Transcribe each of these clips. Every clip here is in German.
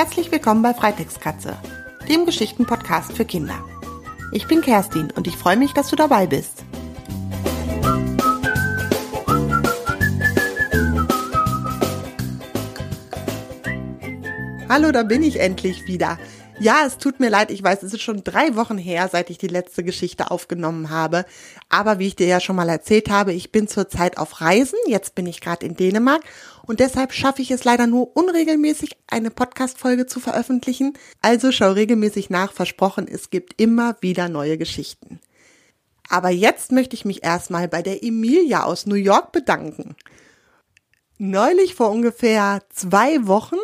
Herzlich willkommen bei Freitextkatze, dem Geschichtenpodcast für Kinder. Ich bin Kerstin und ich freue mich, dass du dabei bist. Hallo, da bin ich endlich wieder. Ja, es tut mir leid, ich weiß, es ist schon drei Wochen her, seit ich die letzte Geschichte aufgenommen habe. Aber wie ich dir ja schon mal erzählt habe, ich bin zurzeit auf Reisen. Jetzt bin ich gerade in Dänemark und deshalb schaffe ich es leider nur unregelmäßig, eine Podcast-Folge zu veröffentlichen. Also schau regelmäßig nach, versprochen, es gibt immer wieder neue Geschichten. Aber jetzt möchte ich mich erstmal bei der Emilia aus New York bedanken. Neulich vor ungefähr zwei Wochen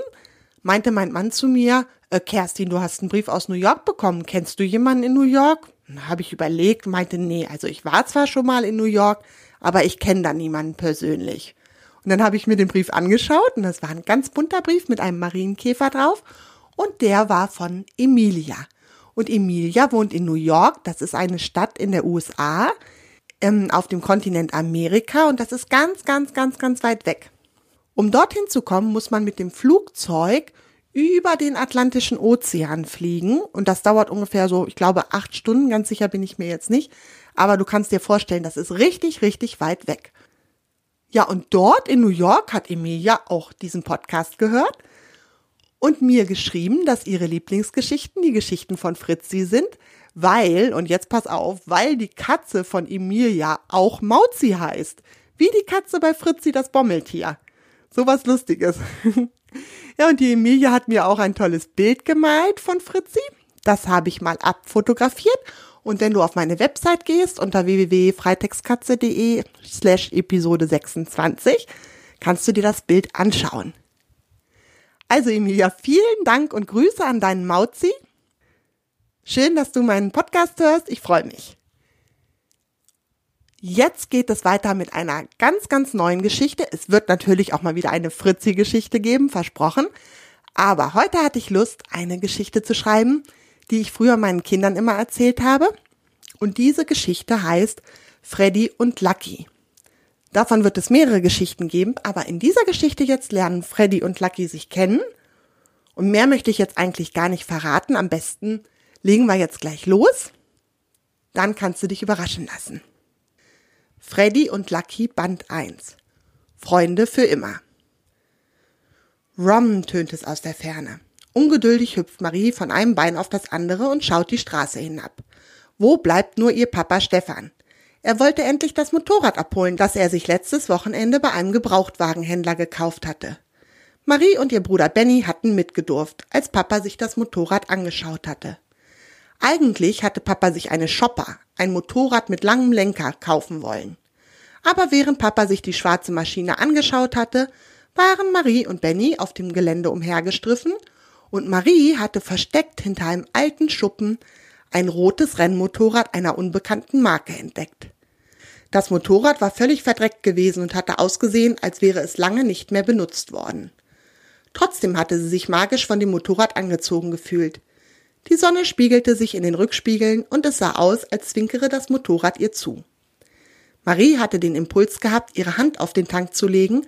meinte mein Mann zu mir, äh, Kerstin, du hast einen Brief aus New York bekommen. Kennst du jemanden in New York? Habe ich überlegt, meinte, nee, also ich war zwar schon mal in New York, aber ich kenne da niemanden persönlich. Und dann habe ich mir den Brief angeschaut und das war ein ganz bunter Brief mit einem Marienkäfer drauf und der war von Emilia. Und Emilia wohnt in New York, das ist eine Stadt in der USA, ähm, auf dem Kontinent Amerika und das ist ganz, ganz, ganz, ganz weit weg. Um dorthin zu kommen, muss man mit dem Flugzeug über den Atlantischen Ozean fliegen. Und das dauert ungefähr so, ich glaube, acht Stunden. Ganz sicher bin ich mir jetzt nicht. Aber du kannst dir vorstellen, das ist richtig, richtig weit weg. Ja, und dort in New York hat Emilia auch diesen Podcast gehört und mir geschrieben, dass ihre Lieblingsgeschichten die Geschichten von Fritzi sind, weil, und jetzt pass auf, weil die Katze von Emilia auch Mauzi heißt. Wie die Katze bei Fritzi das Bommeltier. Sowas Lustiges. Ja, und die Emilia hat mir auch ein tolles Bild gemalt von Fritzi. Das habe ich mal abfotografiert. Und wenn du auf meine Website gehst unter www.freitextkatze.de slash Episode 26, kannst du dir das Bild anschauen. Also Emilia, vielen Dank und Grüße an deinen Mauzi. Schön, dass du meinen Podcast hörst. Ich freue mich. Jetzt geht es weiter mit einer ganz, ganz neuen Geschichte. Es wird natürlich auch mal wieder eine Fritzi-Geschichte geben, versprochen. Aber heute hatte ich Lust, eine Geschichte zu schreiben, die ich früher meinen Kindern immer erzählt habe. Und diese Geschichte heißt Freddy und Lucky. Davon wird es mehrere Geschichten geben, aber in dieser Geschichte jetzt lernen Freddy und Lucky sich kennen. Und mehr möchte ich jetzt eigentlich gar nicht verraten. Am besten legen wir jetzt gleich los. Dann kannst du dich überraschen lassen. Freddy und Lucky Band 1. Freunde für immer. Rom tönt es aus der Ferne. Ungeduldig hüpft Marie von einem Bein auf das andere und schaut die Straße hinab. Wo bleibt nur ihr Papa Stefan? Er wollte endlich das Motorrad abholen, das er sich letztes Wochenende bei einem Gebrauchtwagenhändler gekauft hatte. Marie und ihr Bruder Benny hatten mitgedurft, als Papa sich das Motorrad angeschaut hatte. Eigentlich hatte Papa sich eine Shopper, ein Motorrad mit langem Lenker, kaufen wollen. Aber während Papa sich die schwarze Maschine angeschaut hatte, waren Marie und Benny auf dem Gelände umhergestriffen und Marie hatte versteckt hinter einem alten Schuppen ein rotes Rennmotorrad einer unbekannten Marke entdeckt. Das Motorrad war völlig verdreckt gewesen und hatte ausgesehen, als wäre es lange nicht mehr benutzt worden. Trotzdem hatte sie sich magisch von dem Motorrad angezogen gefühlt. Die Sonne spiegelte sich in den Rückspiegeln und es sah aus, als zwinkere das Motorrad ihr zu. Marie hatte den Impuls gehabt, ihre Hand auf den Tank zu legen,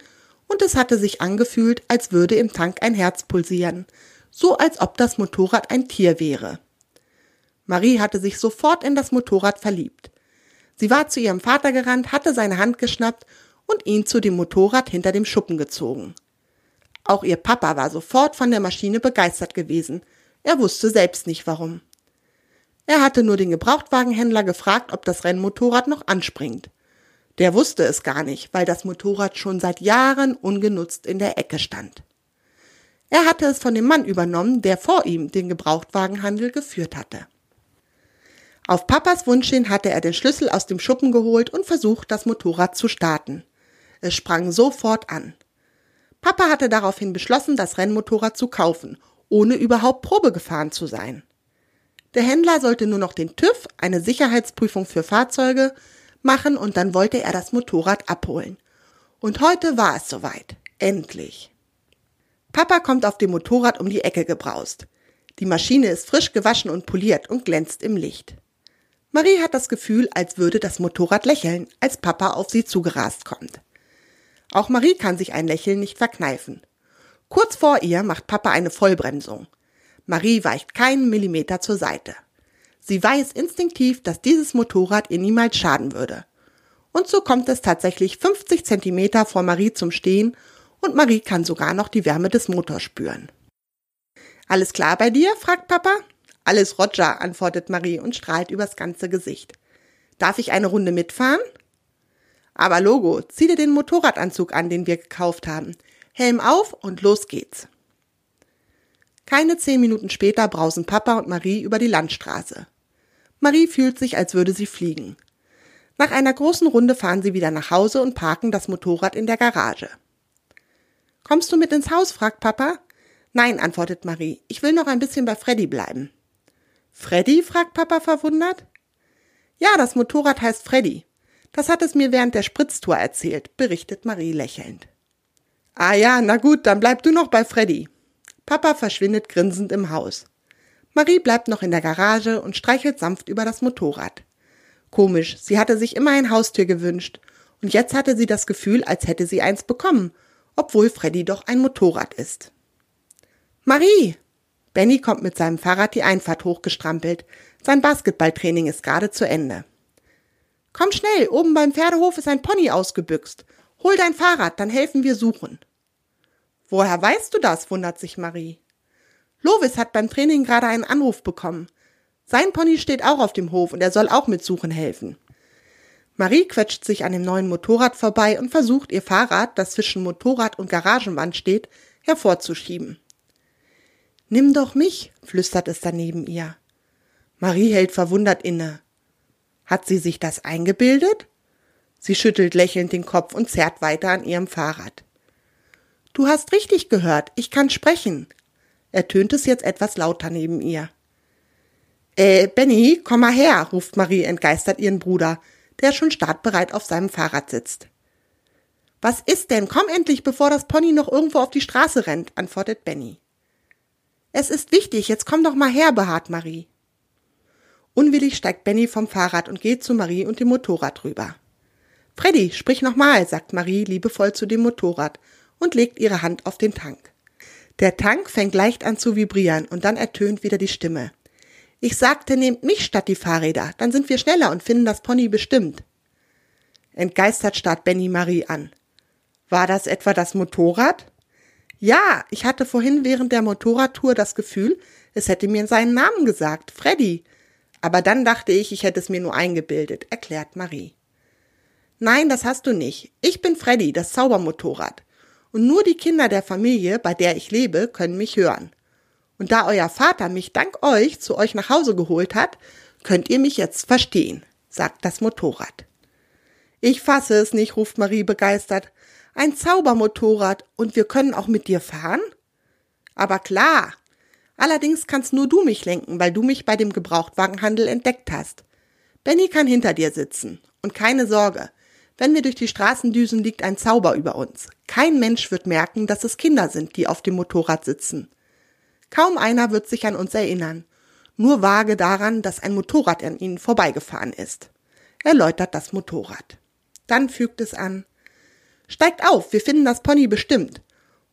und es hatte sich angefühlt, als würde im Tank ein Herz pulsieren, so als ob das Motorrad ein Tier wäre. Marie hatte sich sofort in das Motorrad verliebt. Sie war zu ihrem Vater gerannt, hatte seine Hand geschnappt und ihn zu dem Motorrad hinter dem Schuppen gezogen. Auch ihr Papa war sofort von der Maschine begeistert gewesen, er wusste selbst nicht warum. Er hatte nur den Gebrauchtwagenhändler gefragt, ob das Rennmotorrad noch anspringt. Der wusste es gar nicht, weil das Motorrad schon seit Jahren ungenutzt in der Ecke stand. Er hatte es von dem Mann übernommen, der vor ihm den Gebrauchtwagenhandel geführt hatte. Auf Papas Wunsch hin hatte er den Schlüssel aus dem Schuppen geholt und versucht, das Motorrad zu starten. Es sprang sofort an. Papa hatte daraufhin beschlossen, das Rennmotorrad zu kaufen ohne überhaupt Probe gefahren zu sein. Der Händler sollte nur noch den TÜV, eine Sicherheitsprüfung für Fahrzeuge, machen und dann wollte er das Motorrad abholen. Und heute war es soweit. Endlich. Papa kommt auf dem Motorrad um die Ecke gebraust. Die Maschine ist frisch gewaschen und poliert und glänzt im Licht. Marie hat das Gefühl, als würde das Motorrad lächeln, als Papa auf sie zugerast kommt. Auch Marie kann sich ein Lächeln nicht verkneifen. Kurz vor ihr macht Papa eine Vollbremsung. Marie weicht keinen Millimeter zur Seite. Sie weiß instinktiv, dass dieses Motorrad ihr niemals schaden würde. Und so kommt es tatsächlich 50 Zentimeter vor Marie zum Stehen und Marie kann sogar noch die Wärme des Motors spüren. Alles klar bei dir? fragt Papa. Alles Roger, antwortet Marie und strahlt übers ganze Gesicht. Darf ich eine Runde mitfahren? Aber Logo, zieh dir den Motorradanzug an, den wir gekauft haben. Helm auf und los geht's. Keine zehn Minuten später brausen Papa und Marie über die Landstraße. Marie fühlt sich, als würde sie fliegen. Nach einer großen Runde fahren sie wieder nach Hause und parken das Motorrad in der Garage. Kommst du mit ins Haus? fragt Papa. Nein, antwortet Marie. Ich will noch ein bisschen bei Freddy bleiben. Freddy? fragt Papa verwundert. Ja, das Motorrad heißt Freddy. Das hat es mir während der Spritztour erzählt, berichtet Marie lächelnd. Ah ja, na gut, dann bleib du noch bei Freddy. Papa verschwindet grinsend im Haus. Marie bleibt noch in der Garage und streichelt sanft über das Motorrad. Komisch, sie hatte sich immer ein Haustier gewünscht, und jetzt hatte sie das Gefühl, als hätte sie eins bekommen, obwohl Freddy doch ein Motorrad ist. Marie! Benny kommt mit seinem Fahrrad die Einfahrt hochgestrampelt. Sein Basketballtraining ist gerade zu Ende. Komm schnell, oben beim Pferdehof ist ein Pony ausgebüxt. Hol dein Fahrrad, dann helfen wir suchen. Woher weißt du das? wundert sich Marie. Lovis hat beim Training gerade einen Anruf bekommen. Sein Pony steht auch auf dem Hof und er soll auch mit Suchen helfen. Marie quetscht sich an dem neuen Motorrad vorbei und versucht ihr Fahrrad, das zwischen Motorrad und Garagenwand steht, hervorzuschieben. Nimm doch mich, flüstert es daneben ihr. Marie hält verwundert inne. Hat sie sich das eingebildet? Sie schüttelt lächelnd den Kopf und zerrt weiter an ihrem Fahrrad. Du hast richtig gehört, ich kann sprechen. Ertönt es jetzt etwas lauter neben ihr. Äh, Benny, komm mal her, ruft Marie entgeistert ihren Bruder, der schon startbereit auf seinem Fahrrad sitzt. Was ist denn? Komm endlich, bevor das Pony noch irgendwo auf die Straße rennt, antwortet Benny. Es ist wichtig, jetzt komm doch mal her, beharrt Marie. Unwillig steigt Benny vom Fahrrad und geht zu Marie und dem Motorrad rüber. Freddy, sprich nochmal, sagt Marie liebevoll zu dem Motorrad und legt ihre Hand auf den Tank. Der Tank fängt leicht an zu vibrieren und dann ertönt wieder die Stimme. Ich sagte, nehmt mich statt die Fahrräder, dann sind wir schneller und finden das Pony bestimmt. Entgeistert starrt Benny Marie an. War das etwa das Motorrad? Ja, ich hatte vorhin während der Motorradtour das Gefühl, es hätte mir seinen Namen gesagt, Freddy. Aber dann dachte ich, ich hätte es mir nur eingebildet, erklärt Marie. Nein, das hast du nicht. Ich bin Freddy, das Zaubermotorrad und nur die Kinder der Familie, bei der ich lebe, können mich hören. Und da euer Vater mich dank euch zu euch nach Hause geholt hat, könnt ihr mich jetzt verstehen, sagt das Motorrad. Ich fasse es nicht, ruft Marie begeistert. Ein Zaubermotorrad und wir können auch mit dir fahren? Aber klar. Allerdings kannst nur du mich lenken, weil du mich bei dem Gebrauchtwagenhandel entdeckt hast. Benny kann hinter dir sitzen. Und keine Sorge, wenn wir durch die Straßen düsen, liegt ein Zauber über uns. Kein Mensch wird merken, dass es Kinder sind, die auf dem Motorrad sitzen. Kaum einer wird sich an uns erinnern. Nur vage daran, dass ein Motorrad an ihnen vorbeigefahren ist. Erläutert das Motorrad. Dann fügt es an. Steigt auf, wir finden das Pony bestimmt.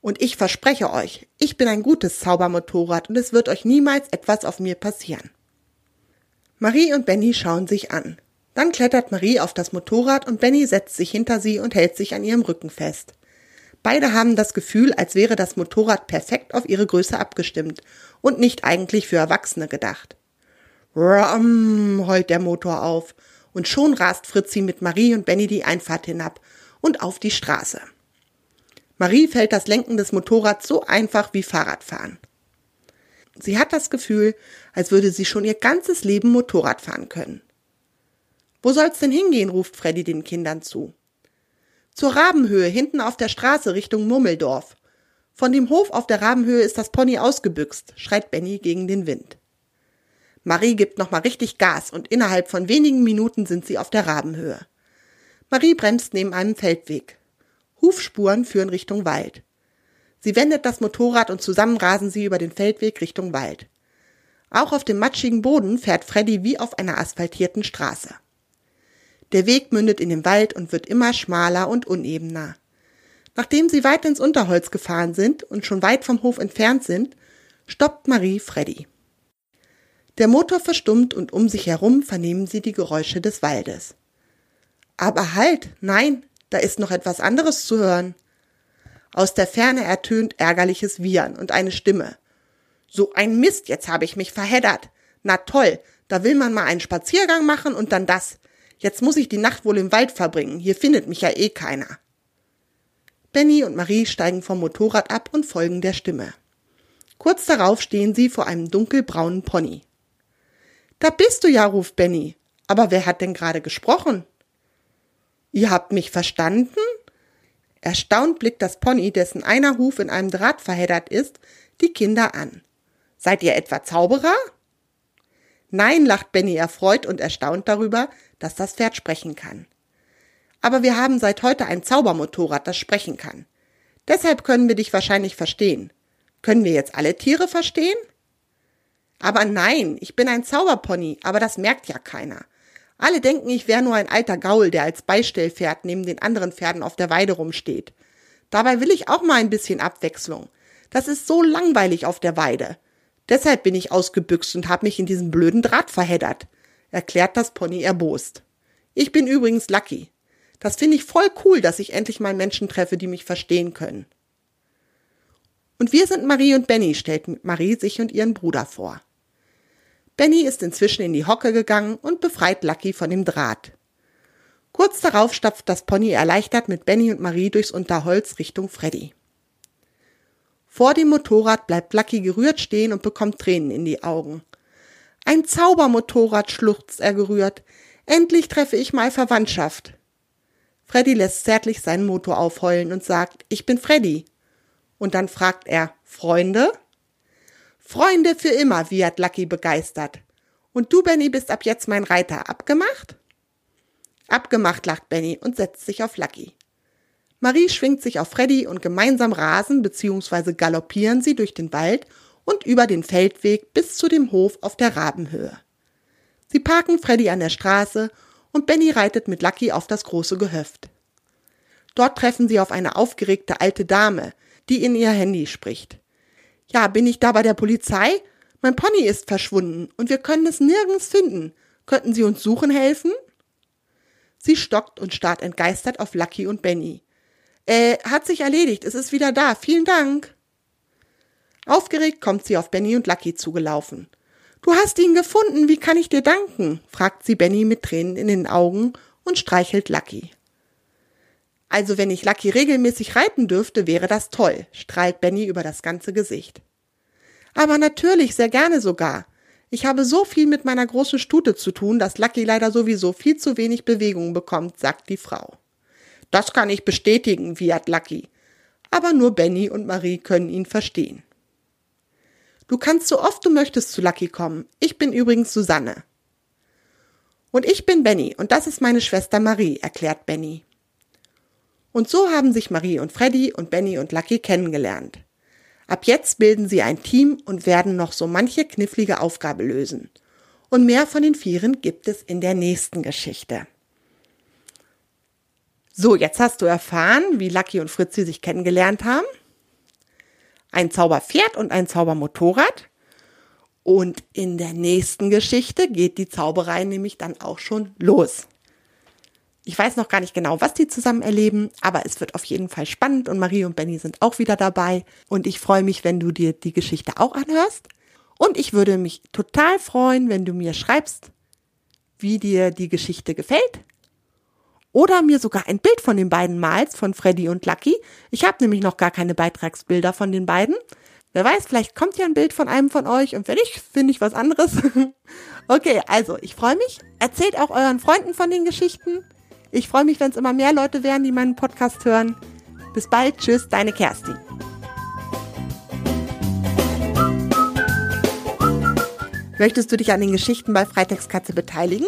Und ich verspreche euch, ich bin ein gutes Zaubermotorrad und es wird euch niemals etwas auf mir passieren. Marie und Benny schauen sich an. Dann klettert Marie auf das Motorrad und Benny setzt sich hinter sie und hält sich an ihrem Rücken fest. Beide haben das Gefühl, als wäre das Motorrad perfekt auf ihre Größe abgestimmt und nicht eigentlich für Erwachsene gedacht. Rum, heult der Motor auf und schon rast Fritzi mit Marie und Benny die Einfahrt hinab und auf die Straße. Marie fällt das Lenken des Motorrads so einfach wie Fahrradfahren. Sie hat das Gefühl, als würde sie schon ihr ganzes Leben Motorrad fahren können. Wo soll's denn hingehen? ruft Freddy den Kindern zu. Zur Rabenhöhe, hinten auf der Straße Richtung Murmeldorf. Von dem Hof auf der Rabenhöhe ist das Pony ausgebüxt, schreit Benny gegen den Wind. Marie gibt nochmal richtig Gas und innerhalb von wenigen Minuten sind sie auf der Rabenhöhe. Marie bremst neben einem Feldweg. Hufspuren führen Richtung Wald. Sie wendet das Motorrad und zusammen rasen sie über den Feldweg Richtung Wald. Auch auf dem matschigen Boden fährt Freddy wie auf einer asphaltierten Straße. Der Weg mündet in den Wald und wird immer schmaler und unebener. Nachdem sie weit ins Unterholz gefahren sind und schon weit vom Hof entfernt sind, stoppt Marie Freddy. Der Motor verstummt und um sich herum vernehmen sie die Geräusche des Waldes. Aber halt, nein, da ist noch etwas anderes zu hören. Aus der Ferne ertönt ärgerliches Wiehern und eine Stimme. So ein Mist, jetzt habe ich mich verheddert. Na toll, da will man mal einen Spaziergang machen und dann das. Jetzt muss ich die Nacht wohl im Wald verbringen. Hier findet mich ja eh keiner. Benny und Marie steigen vom Motorrad ab und folgen der Stimme. Kurz darauf stehen sie vor einem dunkelbraunen Pony. Da bist du ja, ruft Benny. Aber wer hat denn gerade gesprochen? Ihr habt mich verstanden? Erstaunt blickt das Pony, dessen einer Huf in einem Draht verheddert ist, die Kinder an. Seid ihr etwa Zauberer? Nein, lacht Benny erfreut und erstaunt darüber, dass das Pferd sprechen kann. Aber wir haben seit heute ein Zaubermotorrad, das sprechen kann. Deshalb können wir dich wahrscheinlich verstehen. Können wir jetzt alle Tiere verstehen? Aber nein, ich bin ein Zauberpony, aber das merkt ja keiner. Alle denken, ich wäre nur ein alter Gaul, der als Beistellpferd neben den anderen Pferden auf der Weide rumsteht. Dabei will ich auch mal ein bisschen Abwechslung. Das ist so langweilig auf der Weide. Deshalb bin ich ausgebüxt und habe mich in diesen blöden Draht verheddert, erklärt das Pony erbost. Ich bin übrigens Lucky. Das finde ich voll cool, dass ich endlich mal Menschen treffe, die mich verstehen können. Und wir sind Marie und Benny, stellt Marie sich und ihren Bruder vor. Benny ist inzwischen in die Hocke gegangen und befreit Lucky von dem Draht. Kurz darauf stapft das Pony erleichtert mit Benny und Marie durchs Unterholz Richtung Freddy. Vor dem Motorrad bleibt Lucky gerührt stehen und bekommt Tränen in die Augen. Ein Zaubermotorrad, schluchzt er gerührt. Endlich treffe ich mal Verwandtschaft. Freddy lässt zärtlich seinen Motor aufheulen und sagt, ich bin Freddy. Und dann fragt er, Freunde? Freunde für immer, wiehert Lucky begeistert. Und du, Benny, bist ab jetzt mein Reiter. Abgemacht? Abgemacht, lacht Benny und setzt sich auf Lucky. Marie schwingt sich auf Freddy und gemeinsam rasen bzw. galoppieren sie durch den Wald und über den Feldweg bis zu dem Hof auf der Rabenhöhe. Sie parken Freddy an der Straße und Benny reitet mit Lucky auf das große Gehöft. Dort treffen sie auf eine aufgeregte alte Dame, die in ihr Handy spricht. Ja, bin ich da bei der Polizei? Mein Pony ist verschwunden und wir können es nirgends finden. Könnten Sie uns suchen helfen? Sie stockt und starrt entgeistert auf Lucky und Benny. Äh, hat sich erledigt, es ist wieder da. Vielen Dank. Aufgeregt kommt sie auf Benny und Lucky zugelaufen. Du hast ihn gefunden, wie kann ich dir danken? fragt sie Benny mit Tränen in den Augen und streichelt Lucky. Also wenn ich Lucky regelmäßig reiten dürfte, wäre das toll, strahlt Benny über das ganze Gesicht. Aber natürlich, sehr gerne sogar. Ich habe so viel mit meiner großen Stute zu tun, dass Lucky leider sowieso viel zu wenig Bewegung bekommt, sagt die Frau. Das kann ich bestätigen, wiehert Lucky. Aber nur Benny und Marie können ihn verstehen. Du kannst so oft du möchtest zu Lucky kommen. Ich bin übrigens Susanne. Und ich bin Benny und das ist meine Schwester Marie, erklärt Benny. Und so haben sich Marie und Freddy und Benny und Lucky kennengelernt. Ab jetzt bilden sie ein Team und werden noch so manche knifflige Aufgabe lösen. Und mehr von den Vieren gibt es in der nächsten Geschichte. So, jetzt hast du erfahren, wie Lucky und Fritzi sich kennengelernt haben ein Zauberpferd und ein Zaubermotorrad. Und in der nächsten Geschichte geht die Zauberei nämlich dann auch schon los. Ich weiß noch gar nicht genau, was die zusammen erleben, aber es wird auf jeden Fall spannend und Marie und Benny sind auch wieder dabei. Und ich freue mich, wenn du dir die Geschichte auch anhörst. Und ich würde mich total freuen, wenn du mir schreibst, wie dir die Geschichte gefällt oder mir sogar ein Bild von den beiden malst, von Freddy und Lucky. Ich habe nämlich noch gar keine Beitragsbilder von den beiden. Wer weiß, vielleicht kommt ja ein Bild von einem von euch und wenn nicht, finde ich was anderes. okay, also ich freue mich. Erzählt auch euren Freunden von den Geschichten. Ich freue mich, wenn es immer mehr Leute werden, die meinen Podcast hören. Bis bald. Tschüss, deine Kerstin. Möchtest du dich an den Geschichten bei Freitagskatze beteiligen?